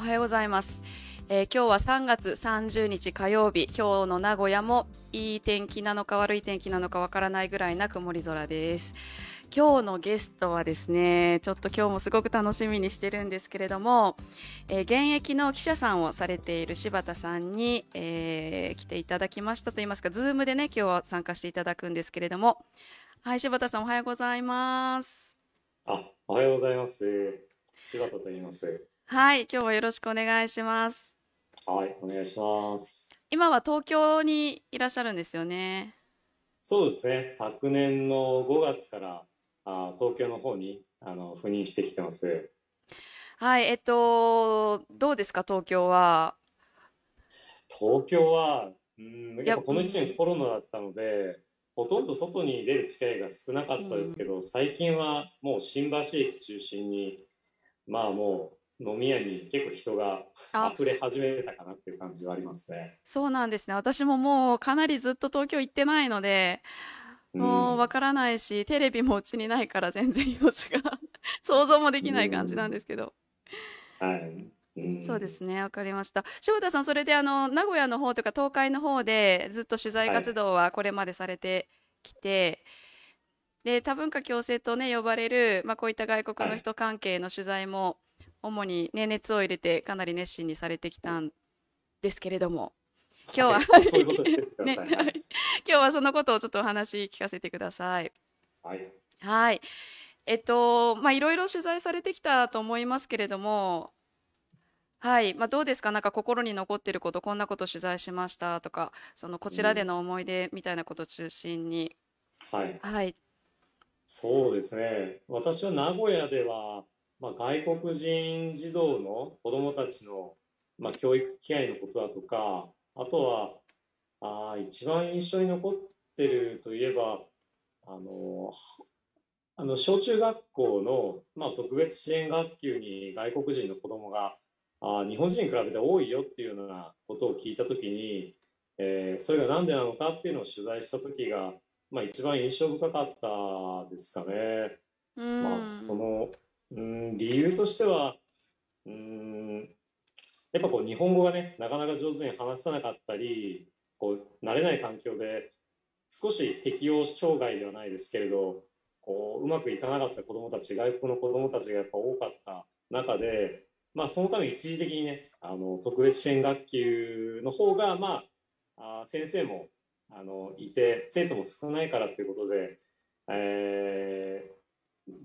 おはようございます、えー、今日は3月30日火曜日今日の名古屋もいい天気なのか悪い天気なのかわからないぐらいな曇り空です。今日のゲストはですねちょっと今日もすごく楽しみにしてるんですけれども、えー、現役の記者さんをされている柴田さんに、えー、来ていただきましたといいますか Zoom でね今日は参加していただくんですけれども。はい柴田さんおはようございます。あおはようございます。柴田と言います。はい、今日はよろしくお願いします。はい、お願いします。今は東京にいらっしゃるんですよね。そうですね。昨年の5月からあ東京の方にあの赴任してきてます。はい、えっとどうですか？東京は。東京はうんやっぱこの1年コロナだったので。ほとんど外に出る機会が少なかったですけど、うん、最近はもう新橋駅中心にまあもう飲み屋に結構人が溢れ始めたかなっていう感じはありますね。そうなんですね。私ももうかなりずっと東京行ってないので、もうわからないし、テレビもうちにないから全然様子が 想像もできない感じなんですけど。はい。そうですね、わかりました。柴田さん、それであの名古屋の方とか東海の方でずっと取材活動はこれまでされてきて、はい、で多文化共生とね呼ばれる、まあ、こういった外国の人関係の取材も、主に、ね、熱を入れてかなり熱心にされてきたんですけれども今日は、はい、ね、今日はそのことをちょっとお話聞かせてください。はい、はい。えっとまあいろいろ取材されてきたと思いますけれどもはい、まあ、どうですか？なんか心に残ってることこんなこと取材しましたとかそのこちらでの思い出みたいなことを中心に、うん、はい、はい、そうですね。私は名古屋ではまあ、外国人児童の子どもたちの、まあ、教育機会のことだとかあとはあ一番印象に残ってるといえばあのあの小中学校の、まあ、特別支援学級に外国人の子どもがあ日本人に比べて多いよっていうようなことを聞いた時に、えー、それが何でなのかっていうのを取材した時が、まあ、一番印象深かったですかね。まあ、そのうん理由としてはうんやっぱこう日本語がねなかなか上手に話さなかったりこう慣れない環境で少し適応障害ではないですけれどこううまくいかなかった子どもたち外国の子どもたちがやっぱ多かった中で、まあ、そのために一時的にねあの特別支援学級の方がまああ先生もあのいて生徒も少ないからということで、えー、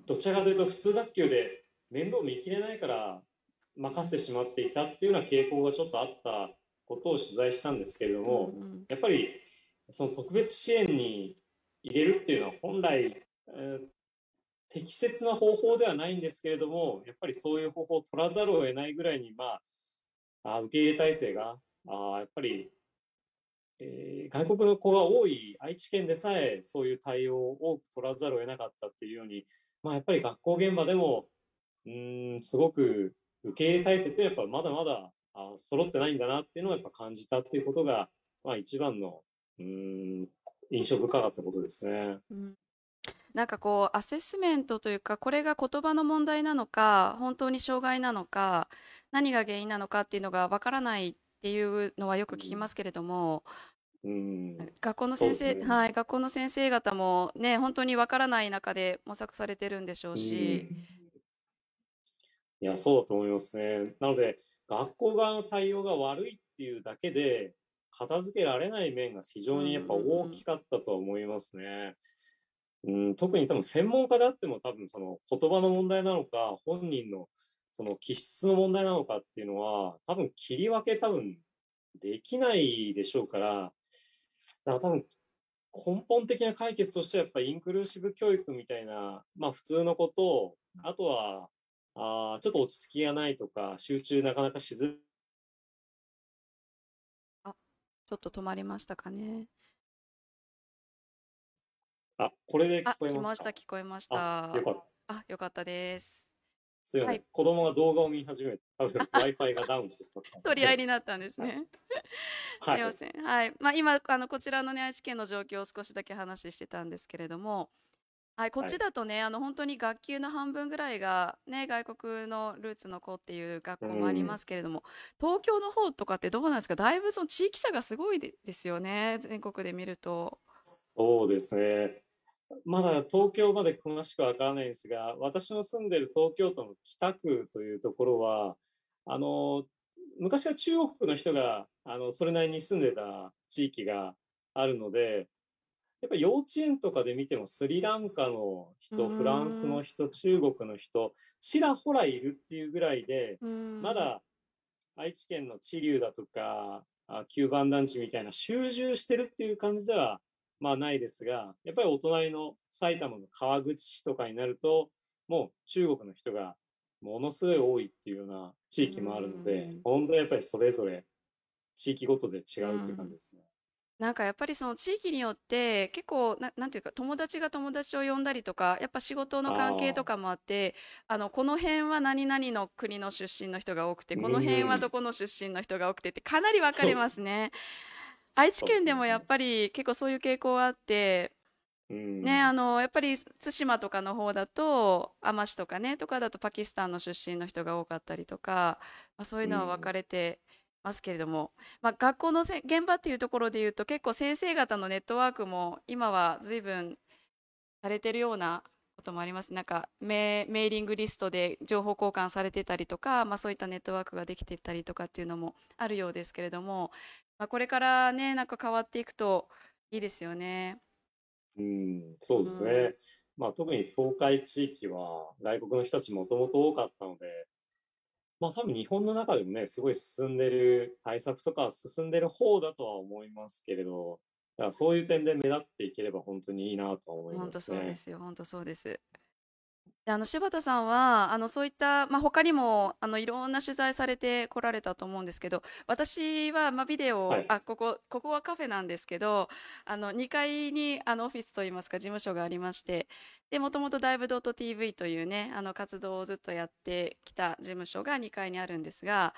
どちらかというと普通学級で面倒見きれないから任せてしまっていたっていうような傾向がちょっとあったことを取材したんですけれども、やっぱりその特別支援に入れるっていうのは本来、えー、適切な方法ではないんですけれどもやっぱりそういう方法を取らざるを得ないぐらいに、まあ、あ受け入れ体制があやっぱり、えー、外国の子が多い愛知県でさえそういう対応を多く取らざるを得なかったっていうようにまあ、やっぱり学校現場でもうんすごく受け入れ体制ってやっぱまだまだあ揃ってないんだなっていうのをやっぱ感じたっていうことが、まあ、一番のうん印象深かったことですね。うんなんかこうアセスメントというかこれが言葉の問題なのか本当に障害なのか何が原因なのかっていうのがわからないっていうのはよく聞きますけれども、うん、学校の先生、ね、はい、学校の先生方もね、本当にわからない中で模索されてるんでしょうし。いや、そうだと思いますね。なので、学校側の対応が悪いっていうだけで、片付けられない面が非常にやっぱ大きかったと思いますね。うん、うん、特に多分専門家であっても多分その言葉の問題なのか、本人のその気質の問題なのかっていうのは、多分切り分け多分できないでしょうから、だから多分根本的な解決としてはやっぱりインクルーシブ教育みたいな、まあ普通のことを、あとは、あちょっと落ち着きがないとか、集中なかなかしづあ、ちょっと止まりましたかね。あ、これで聞こえますか？聞こえました、聞こえました。あ、よかった。あ、よかったです。すいません、はい、子供が動画を見始めて、多分 Wi-Fi がダウンしてしまった。取り合いになったんですね。すみません。はい。まあ今あのこちらのね愛知県の状況を少しだけ話してたんですけれども、はい、こっはい。ちだとね、あの本当に学級の半分ぐらいがね、外国のルーツの子っていう学う校もありまん。すけれども、東京の方とかってどうなんですか？だいぶその地域差がすごいでですよね、全国で見ると。そうですね。まだ東京まで詳しくはわからないんですが、私の住んでる東京都の北区というところは、あの、昔は中国の人が、あの、それなりに住んでた地域があるので、やっぱり幼稚園とかで見てもスリランカの人、フランスのん、人、中国の人、ちらほらいるっていうぐらいで、まだ愛知県の知立だとか、あ九番団地みたいな集中してるっていう感じでは、まあないですが、やっぱりお隣の埼玉の川口市とかになると、もう中国の人がものすごい多いっていうような地域もあるので、ん、本当にやっぱりそれぞれ地域ごとで違ううっていう感じん。ですね。なんかやっぱりその地域によって結構な、なんていうか友達が友達を呼んだりとかやっぱ仕事のあ関係とあ、かもあってあのこの辺は何々の国の出身の人が多くてうこの辺はどん、この出身の人が多くてってかなり分かれそう、ますね。愛知県でもやっ。ぱり結構そういう傾向あってうねあん、のやっぱり対馬とかの方だと海士とかねとかだとパキスタンの出身の人が多かったりとか、まあ、そういうのは分かうん、れてますけれども、まあ、学校のせ現場っていうところで言うと結構先生方のネットワークも今は随分されてるようなこともあります。なんかメ、メーリングリストで情報交換されてたりとか、まあ、そういったネットワークができてたりとかっていうのもあるようですけれども、まあ、これからねなんか変わっていくといいですよね。うん、そううん、ですね。まあ特に東海地域は外国の人たちもともと多かったので、まあ多分日本の中でもね、すごい進んでる、対策とかは進んでる方だとは思いますけれど、だからそういう点で目立っていければ本当にいいなとは思い本当ますね。そうですよ。本当そうです。で、あの柴田さんはあのそういった、まあ、他にもあのいろんな取材されてこられたと思うんですけど私は、まあ、ビデオはい。あここここはカフェなんですけどあの2階にあのオフィスといいますか事務所がありましてでもともとダイブドット TV というねあの活動をずっとやってきた事務所が2階にあるんですが、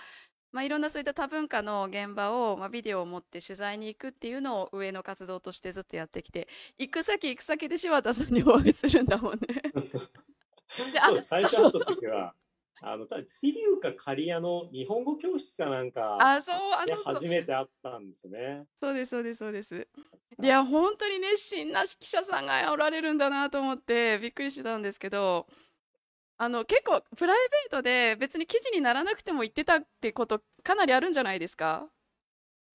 まあ、いろんなそういった多文化の現場を、まあ、ビデオを持って取材に行くっていうのを上の活動としてずっとやってきて行く先行く先で柴田さんにお会いするんだもんね。そう。最初会った時は、あの、ただ、桐生か刈谷の日本語教室かなんかあ、そう、あ、でそうそう。初めて会ったんですよね。そうです、そうです、そうです。いはい。や、本当に熱心な記者さんがおられるんだなと思ってびっくりしてたんですけど、あの、結構プライベートで別に記事にならなくても言ってたってことかなりあるんじゃないですか？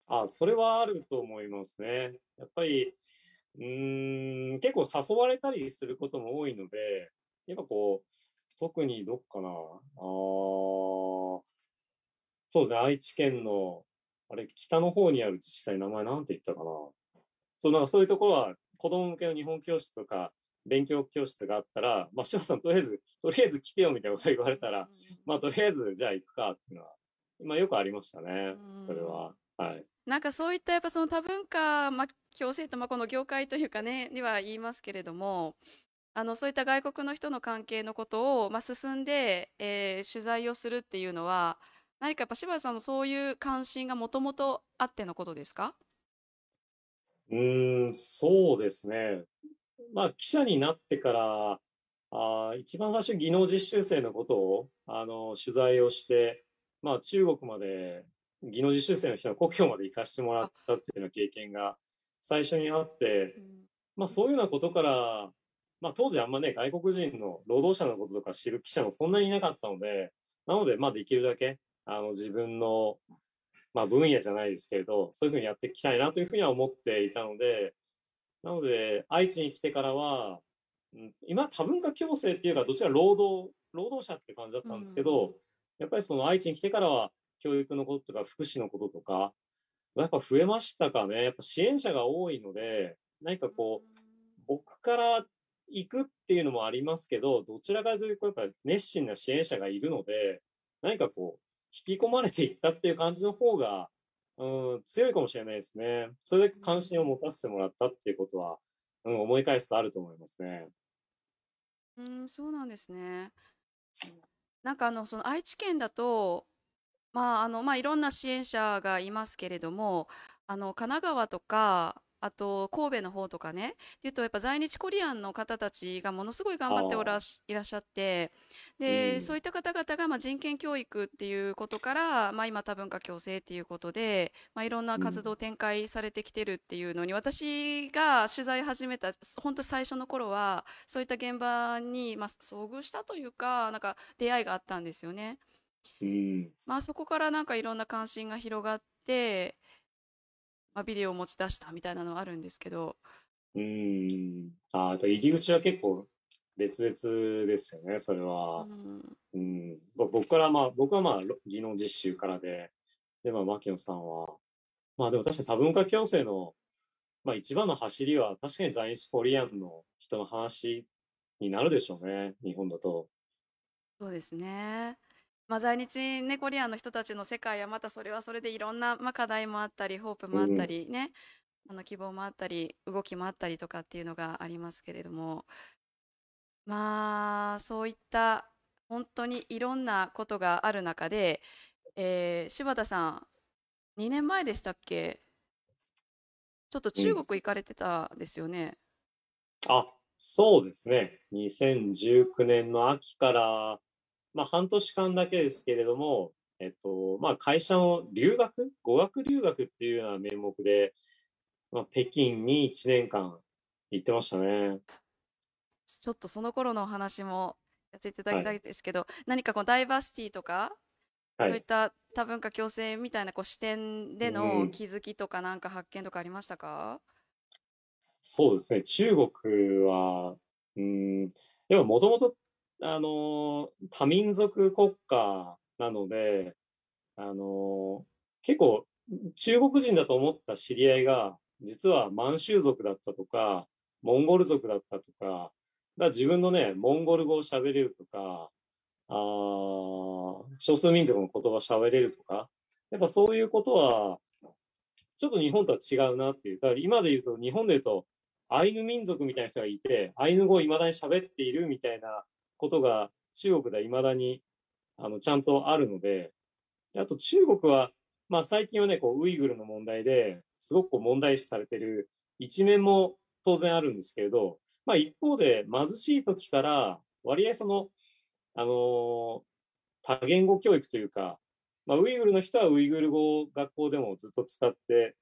あ、それはあると思いますね。やっぱり、うーん、結構誘われたりすることも多いので、やっぱこう、特にどっかな、あーそうですね、愛知県の、あれ、北の方にある自治体、名前なんて言ったかな。そう、なんかそういうところは、子供向けの日本教室とか、勉強教室があったら、まあ、志麻さん、とりあえず、とりあえず来てよみたいなこと言われたら、まあ、とりあえず、じゃあ行くかっていうのは、まあ、よくありましたね、それは。はい。なんかそういったやっぱその多文化、まあ、共生と、まあ、この業界というかね、には言いますけれども、あのそういった外国の人の関係のことを、まあ、進んで、えー取材をするっていうのは、何かやっぱ柴田さんもそういう関心がもともとあってのことですか？うーん、そうですね。まあ、記者になってから、あー、一番最初、技能実習生のことを、あの、取材をして、まあ、中国まで、技能実習生の人の故郷まで行かしてもらあ、ったっていうような経験が最初にあって、うん、まあ、そういうようなことから、まあ、当時あんまね、外国人の労働者のこととか知る記者もそんなにいなかったので、なので、まあ、できるだけ、あの、自分の、まあ、分野じゃないですけれど、そういうふうにやっていきたいなというふうには思っていたので、なので、愛知に来てからは、うん、今多文化共生っていうか、どちら労働、労働者って感じだっうたんですけん、ど、やっぱりその愛知に来てからは、教育のこととか福祉のこととか、やっぱ増えましたかね。やっぱ支援者が多いので、何かうこう、ん僕から行くっていうのもありますけど、どちらかというと、やっぱ熱心な支援者がいるので、何かこう、引き込まれていったっていう感じの方が、うん、強いかもしれないですね。それだけ関心を持たせてもらったっていうことは、うん、思い返すとあると思いますね。うん、そうなんですね。なんかあのその愛知県だとまあ、あの、まあ、いろんな支援者がいますけれども、あの、神奈川とか、あと神戸の方とかね。っていうとやっぱ在日コリアンの方たちがものすごい頑張っておらしいらっしゃって。で、そういった方々がまあ人権教育っていうことから、まあ、今多文化共生っていうことで、まあ、いろんな活動展開されてきてるっていうのに、私が取材始めた本当最初の頃はそういった現場に、まあ、遭遇したというかなんか出会いがあったんですよね。うん。まあそこからなんかいろんな関心が広がって、まあ、ビデオを持ち出したみたいなのはあるんですけど。うん。あ入り口は結構別々ですよね、それは。うん。うん、僕からまあ、僕はまあ、技能実習からで、で、まあ、牧野さんは、まあでも確かに多文化共生の、まあ一番の走りは確かに在日コリアンの人の話になるでしょうね、日本だと。そうですね。まあ、在日ネコリアンの人たちの世界はまたそれはそれでいろんな、まあ、課題もあったりホープもあったりね、あの希望もあったり動きもあったりとかっていうのがありますけれども。まあそういった本当にいろんなことがある中で、えー、柴田さん2年前でしたっけ？ちょっと中国行かれてたですよね。あそうですね。2019年の秋からまあ、半年間だけですけれども、えっと、まあ、会社の留学、語学留学っていうような名目で、まあ、北京に1年間行ってましたね。ちょっとその頃のお話もやせていただきたいですけど、はい、何かこのダイバーシティとか、はい、そういった多文化共生みたいなこう視点での気づきとかなんか発見とかありましたか、うん、そうですね、中国は、うん、でももともとあの、多民族国家なので、あの、結構中国人だと思った知り合いが、実は満州族だったとか、モンゴル族だったとか、が自分のね、モンゴル語を喋れるとか、あ少数民族の言葉喋れるとか、やっぱそういうことは、ちょっと日本とは違うなっていう。だから今で言うと、日本で言うと、アイヌ民族みたいな人がいて、アイヌ語を未だに喋っているみたいなことが中国ではいまだにあのちゃんとあるので、であと中国は、まあ、最近はね、こうウイグルの問題ですごくこう問題視されてる一面も当然あるんですけれど、まあ、一方で貧しい時から割合その、あの、多言語教育というか、まあ、ウイグルの人はウイグル語を学校でもずっと使って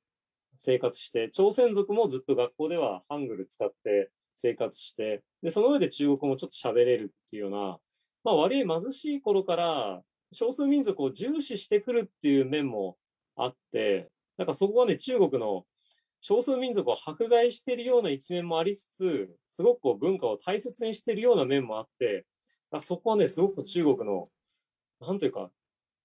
生活して、朝鮮族もずっと学校ではハングル使って生活して、で、その上で中国語もちょっと喋れるっていうような、まあ、割合貧しい頃から少数民族を重視してくるっていう面もあって、なんかそこはね、中国の少数民族を迫害しているような一面もありつつ、すごくこう文化を大切にしているような面もあって、かそこはね、すごく中国の、なんというか、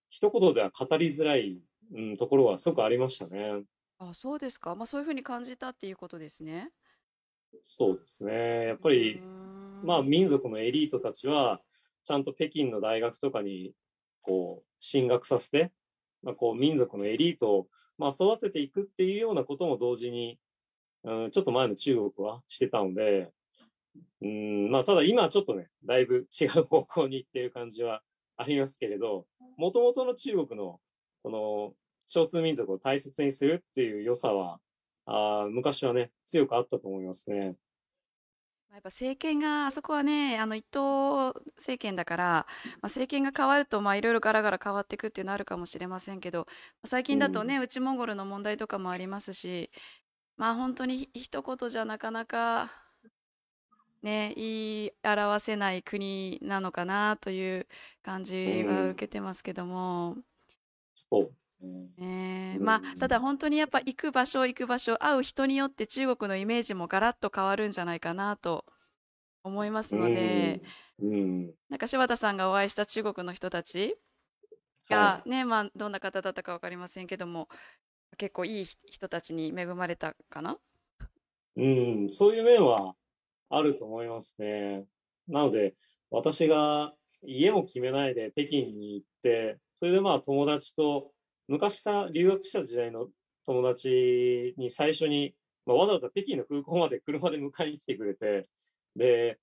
一言では語りづらい、うん、ところはすごくありましたね。あ、そうですか。まあ、そういうふうに感じたっていうことですね。そうですね。やっぱり、まあ民族のエリートたちは、ちゃんと北京の大学とかに、こう、進学させて、まあ、こう、民族のエリートを、まあ、育てていくっていうようなことも同時に、うん、ちょっと前の中国はしてたので、うん、まあ、ただ今はちょっとね、だいぶ違う方向に行ってる感じはありますけれど、もともとの中国の、その、少数民族を大切にするっていう良さは、あ昔はね、強くあったと思いますね。やっぱ政権があそこはねあの一党政権だから、まあ、政権が変わるといろいろガラガラ変わっていくっていうのあるかもしれませんけど最近だとね、うん、内モンゴルの問題とかもありますしまあ本当に一言じゃなかなかね言い表せない国なのかなという感じは受けてますけども。うん、そうねまあ、ただ本当にやっぱ行く場所行く場所会う人によって中国のイメージもガラッと変わるんじゃないかなと思いますので、うん、なんか柴田さんがお会いした中国の人たちがね、はい、まあどんな方だったか分かりませんけども結構いい人たちに恵まれたかな？うん。そういう面はあると思いますね。なので私が家も決めないで北京に行ってそれでまあ友達と昔から留学した時代の友達に最初に、まあ、わざわざ北京の空港まで車で迎えに来てくれて、で、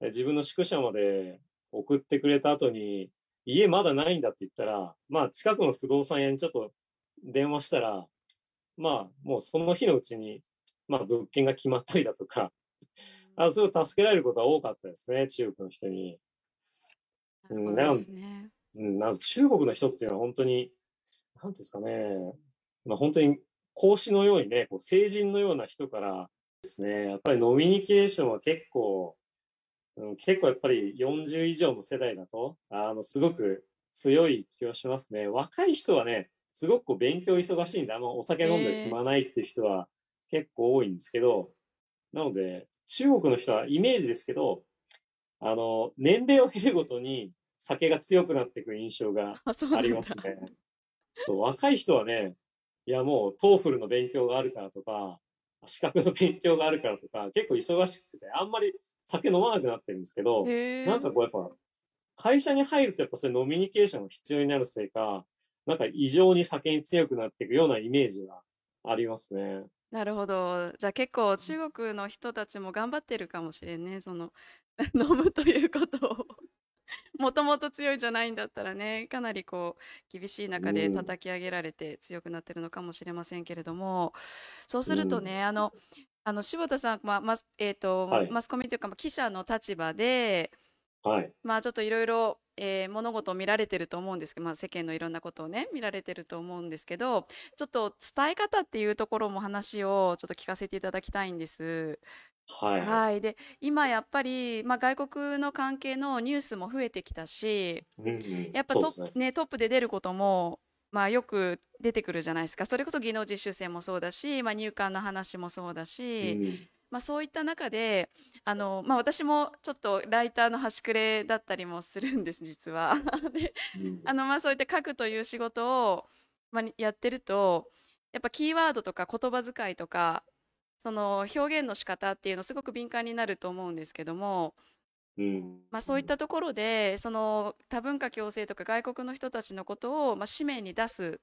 自分の宿舎まで送ってくれた後に、家まだないんだって言ったら、まあ近くの不動産屋にちょっと電話したら、まあもうその日のうちにまあ、物件が決まったりだとか、あすごい助けられることが多かったですね、中国の人に。なるほどですね。うん、なん中国の人っていうのは本当に、なんですかね、まあ、本当に孔子のようにね、こう成人のような人からですね、やっぱりノミニケーションは結構、うん、結構やっぱり40以上の世代だと、あの、すごく強い気がしますね。若い人はね、すごくこう勉強忙しいんで、あの、お酒飲んで暇ないっていう人は結構多いんですけど、なので、中国の人はイメージですけど、あの、年齢を経るごとに酒が強くなっていく印象が ありますね。そう若い人はね、いやもうトーフルの勉強があるからとか、資格の勉強があるからとか、結構忙しくて、あんまり酒飲まなくなってるんですけど、なんかこうやっぱ、会社に入るとやっぱそれノミニケーションが必要になるせいか、なんか異常に酒に強くなっていくようなイメージがありますね。なるほど。じゃあ結構中国の人たちも頑張ってるかもしれんね。その 飲むということをもともと強いじゃないんだったらねかなりこう厳しい中で叩き上げられて強くなってるのかもしれませんけれどもそうするとねあのあの柴田さん、まあまえーと、はい、マスコミというか、まあ、記者の立場で、はい、まあちょっといろいろ物事を見られてると思うんですけど、まあ、世間のいろんなことをね見られてると思うんですけどちょっと伝え方っていうところも話をちょっと聞かせていただきたいんです。はい。はい。で、今やっぱり、まあ、外国の関係のニュースも増えてきたし、うんうん、やっぱトップね。ね、トップで出ることも、まあ、よく出てくるじゃないですか。それこそ技能実習生もそうだし、まあ、入管の話もそうだし、うん。まあ、そういった中で、あの、まあ、私もちょっとライターの端くれだったりもするんです、実は。で、うん。あの、まあ、そういった書くという仕事を、まあ、やってると、やっぱキーワードとか言葉遣いとか、その表現の仕方っていうのすごく敏感になると思うんですけども、うん、まあ、そういったところでその多文化共生とか外国の人たちのことを、まあ、紙面に出す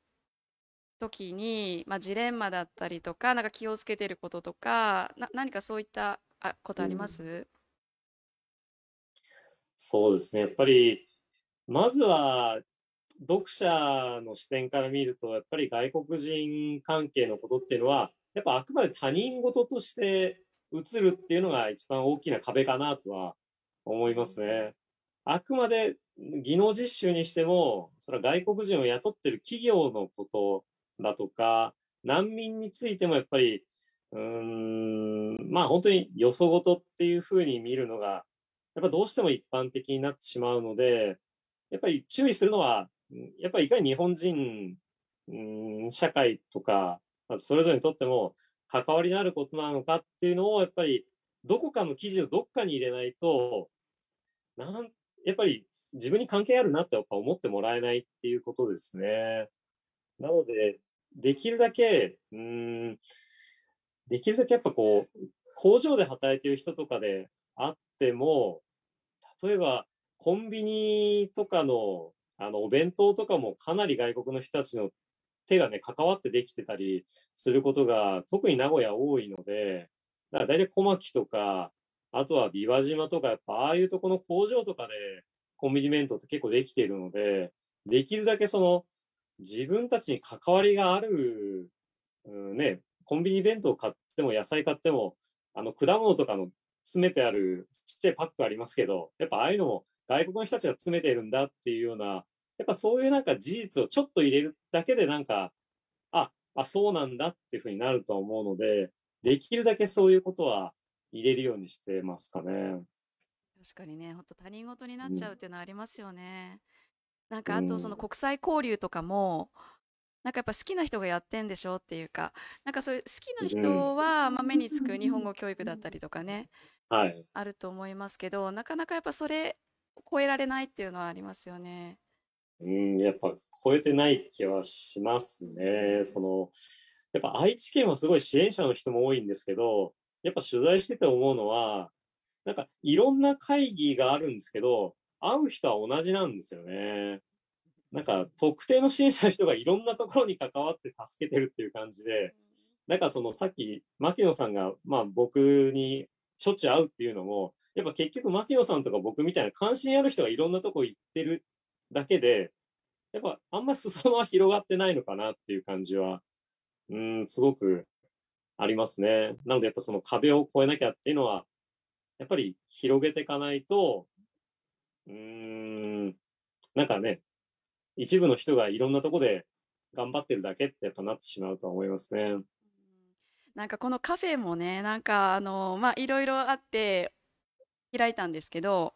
時に、まあ、ジレンマだったりとかなんか気をつけてることとかな何かそういったあことあります、うん、そうですね。やっぱりまずは読者の視点から見るとやっぱり外国人関係のことっていうのはやっぱあくまで他人事として映るっていうのが一番大きな壁かなとは思いますね。あくまで技能実習にしても、それは外国人を雇ってる企業のことだとか、難民についてもやっぱり、うん、まあ本当によそごとっていうふうに見るのが、やっぱどうしても一般的になってしまうので、やっぱり注意するのは、やっぱりいかに日本人、うん、社会とか、それぞれにとっても関わりのあることなのかっていうのをやっぱりどこかの記事のどっかに入れないとなんやっぱり自分に関係あるなってやっぱ思ってもらえないっていうことですね。なのでできるだけうんできるだけやっぱこう工場で働いてる人とかであっても例えばコンビニとかのあのお弁当とかもかなり外国の人たちの手がね、関わってできてたりすることが、特に名古屋多いので、だから大体小牧とか、あとは琵琶島とか、やっぱああいうとこの工場とかでコンビニ弁当って結構できているので、できるだけその自分たちに関わりがある、うんね、コンビニ弁当買っても野菜買っても、あの果物とかの詰めてあるちっちゃいパックありますけど、やっぱああいうのも外国の人たちが詰めてるんだっていうようなやっぱそういうなんか事実をちょっと入れるだけでなんか、あ、あ、そうなんだっていうふうになると思うので、できるだけそういうことは入れるようにしてますかね。確かにね、本当他人事になっちゃうっていうのはありますよね。うん、なんかあとその国際交流とかも、なんかやっぱ好きな人がやってんでしょっていうか、なんかそういう好きな人は、まあ、目につく日本語教育だったりとかね、はい、あると思いますけど、なかなかやっぱそれ超えられないっていうのはありますよね。うん、やっぱ超えてない気はしますね。その、やっぱ愛知県はすごい支援者の人も多いんですけど、やっぱ取材してて思うのは、なんかいろんな会議があるんですけど、会う人は同じなんですよね。なんか特定の支援者の人がいろんなところに関わって助けてるっていう感じで、なんかそのさっき牧野さんがまあ僕にしょっちゅう会うっていうのも、やっぱ結局牧野さんとか僕みたいな関心ある人がいろんなとこ行ってるだけで、やっぱあんま裾野は広がってないのかなっていう感じは、うん、すごくありますね。なのでやっぱその壁を越えなきゃっていうのは、やっぱり広げていかないと、うん、なんかね、一部の人がいろんなとこで頑張ってるだけってやっぱなってしまうとは思いますね。なんかこのカフェもね、なんかあの、まあ、いろいろあって開いたんですけど、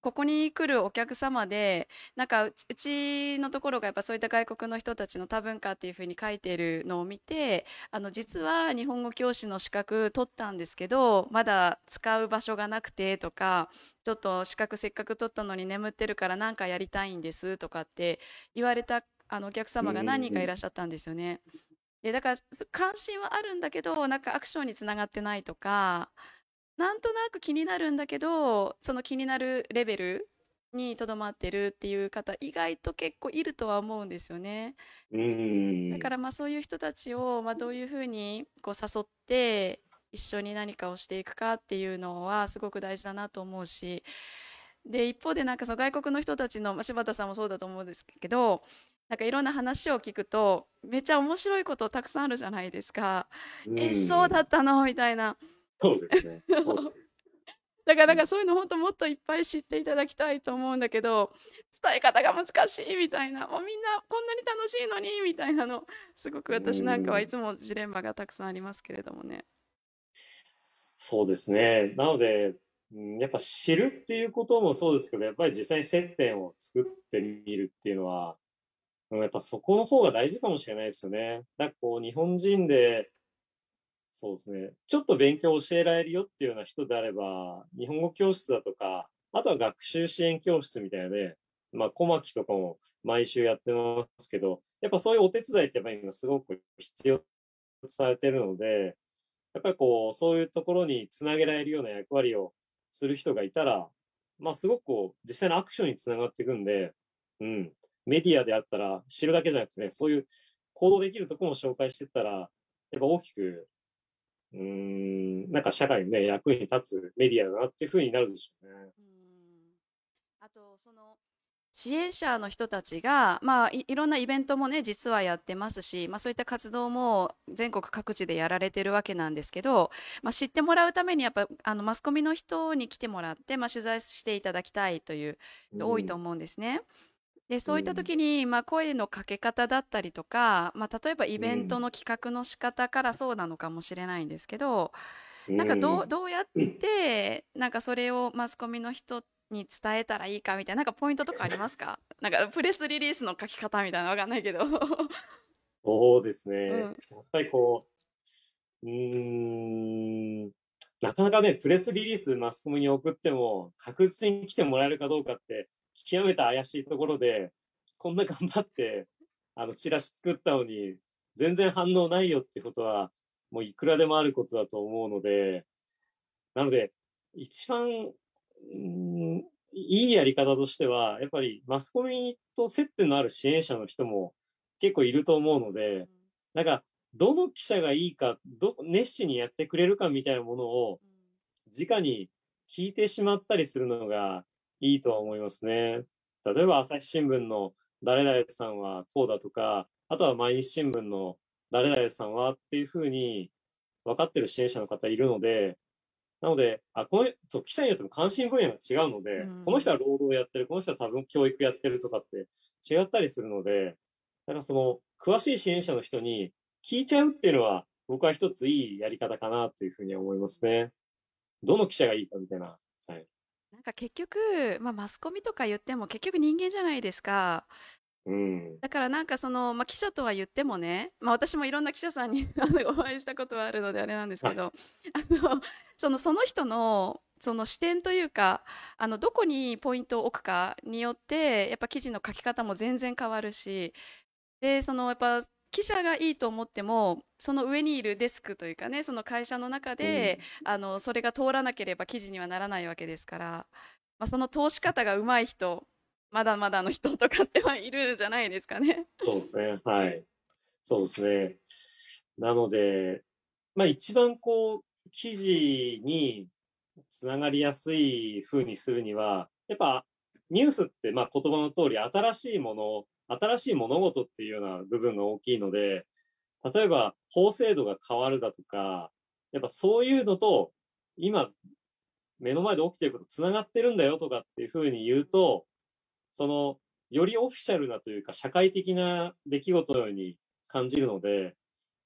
ここに来るお客様で、なんかうち、のところがやっぱそういった外国の人たちの多文化っていうふうに書いてるのを見て、あの、実は日本語教師の資格取ったんですけど、まだ使う場所がなくてとか、ちょっと資格せっかく取ったのに眠ってるからなんかやりたいんですとかって言われたあのお客様が何人かいらっしゃったんですよね。で、だから関心はあるんだけど、なんかアクションにつながってないとか、なんとなく気になるんだけど、その気になるレベルにとどまってるっていう方、意外と結構いるとは思うんですよね。だからまあそういう人たちをまあどういうふうにこう誘って一緒に何かをしていくかっていうのはすごく大事だなと思うし、で、一方でなんかその外国の人たちの、まあ、柴田さんもそうだと思うんですけど、なんかいろんな話を聞くと、めっちゃ面白いことたくさんあるじゃないですか。うえ、そうだん。ったの？みたいな。そうですね。だから、だからそういうの本当もっといっぱい知っていただきたいと思うんだけど、伝え方が難しいみたいな、もうみんなこんなに楽しいのにみたいなの、すごくう私なんかは。いつもジレンマがたくさんありますけれどもね。そうですね。なので、うん、やっぱ知るっていうこともそうですけど、やっぱり実際に接点を作ってみるっていうのは、うん、やっぱそこの方が大事かもしれないですよね。なんかこう、日本人で、そうですね、ちょっと勉強を教えられるよっていうような人であれば、日本語教室だとか、あとは学習支援教室みたいなね、まあ、小牧とかも毎週やってますけど、やっぱそういうお手伝いってやっぱり今すごく必要とされてるので、やっぱりこう、そういうところにつなげられるような役割をする人がいたら、まあすごくこう、実際のアクションにつながっていくんで、うん、メディアであったら知るだけじゃなくてね、そういう行動できるところも紹介していったら、やっぱ大きく、うーん、なんか社会のね、役に立つメディアだなっていうふうになるでしょうね。うんあとその支援者の人たちが、まあ、い、いろんなイベントもね実はやってますし、まあ、そういった活動も全国各地でやられてるわけなんですけど、まあ、知ってもらうためにやっぱあのマスコミの人に来てもらって、まあ、取材していただきたいという多いとうん、思うんですね。で、そういったうん、時に、まあ、声のかけ方だったりとか、まあ、例えばイうベントん、の企画の仕方からそうなのかもしれないんですけど、うなんかどう、ん、どうやってなんかそれをマスコミの人に伝えたらいいかみたいな、なんかポイントとかありますか？なんかプレスリリースの書き方みたいなのわかんないけど。そうですうね。ん。やっぱりこう、うーん、なかなかね、プレスリリースマスコミに送っても、確実に来てもらえるかどうかって、極めて怪しいところで、こんな頑張って、あの、チラシ作ったのに、全然反応ないよってことは、もういくらでもあることだと思うので、なので、一番、うーん、いいやり方としては、やっぱりマスコミと接点のある支援者の人も結構いると思うのうで、んなんか、どの記者がいいか、ど、熱心にやってくれるかみたいなものを、直に聞いてしまったりするのがいいとは思いますね。例えば、朝日新聞の誰々さんはこうだとか、あとは毎日新聞の誰々さんはっていうふうに分かってる支援者の方いるので、なので、あ、この、そう、記者によっても関心分野が違うのうで、この人ん。は労働やってる、この人は多分教育やってるとかって違ったりするので、だからその、詳しい支援者の人に聞いちゃうっていうのは、僕は一ついいやり方かなというふうに思いますね。どの記者がいいかみたいな。はい。なんか結局、まあ、マスコミとか言っても結局人間じゃないですか。うん。だからなんかその、まあ、記者とは言ってもね、まあ、私もいろんな記者さんに あのお会いしたことはあるのであれなんですはい。けど、あの、その、その人の、その視点というか、あの、どこにポイントを置くかによって、やっぱ記事の書き方も全然変わるし、で、そのやっぱ記者がいいと思っても、その上にいるデスクというかね、その会社の中うで、ん。あの、それが通らなければ記事にはならないわけですから、まあ、その通し方が上手い人、まだまだの人とかってはいるじゃないですかね。そうですね。はい。そうですね。なので、まあ一番こう、記事につながりやすい風にするには、やっぱニュースってまあ言葉の通り新しいもの、新しい物事っていうような部分が大きいので、例えば法制度が変わるだとか、やっぱそういうのと、今、目の前で起きてることつながってるんだよとかっていうふうに言うと、その、よりオフィシャルなというか、社会的な出来事のように感じるので、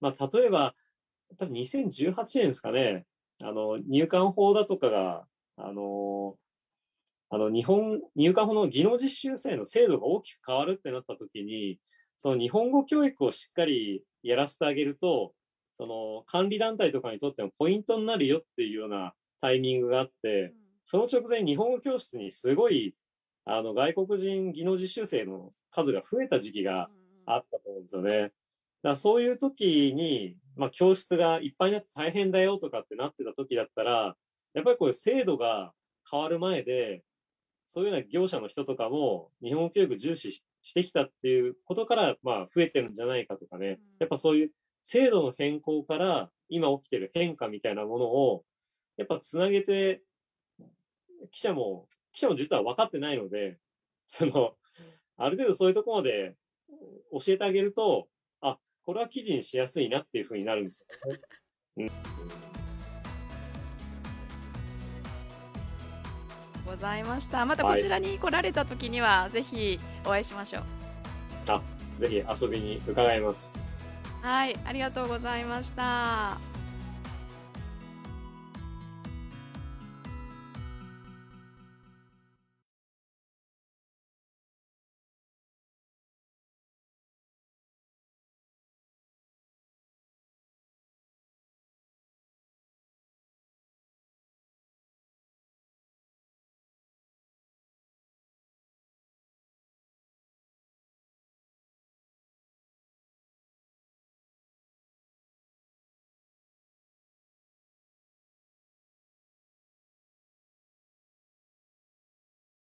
まあ、例えば、多分2018年ですかね、あの、入管法だとかが、あの、あの、日本、入管法の技能実習生の制度が大きく変わるってなった時に、その日本語教育をしっかりやらせてあげると、その管理団体とかにとってもポイントになるよっていうようなタイミングがあって、その直前に日本語教室にすごい、あの、外国人技能実習生の数が増えた時期があったと思うんですよね。だからそういう時に、まあ、教室がいっぱいになって大変だよとかってなってた時だったら、やっぱりこういう制度が変わる前で、そういうような業者の人とかも日本語教育重視ししてきたっていうことから、まあ、増えてるんじゃないかとかね。やっぱそういう制度の変更から今起きてる変化みたいなものを、やっぱつなげて、記者も、記者も実は分かってないので、その、ある程度そういうところまで教えてあげると、あ、これは記事にしやすいなっていうふうになるんですよね。ございました。またこちらに来られた時には、ぜひお会いしましょう。ぜひ遊びに伺います。はい、ありがとうございました。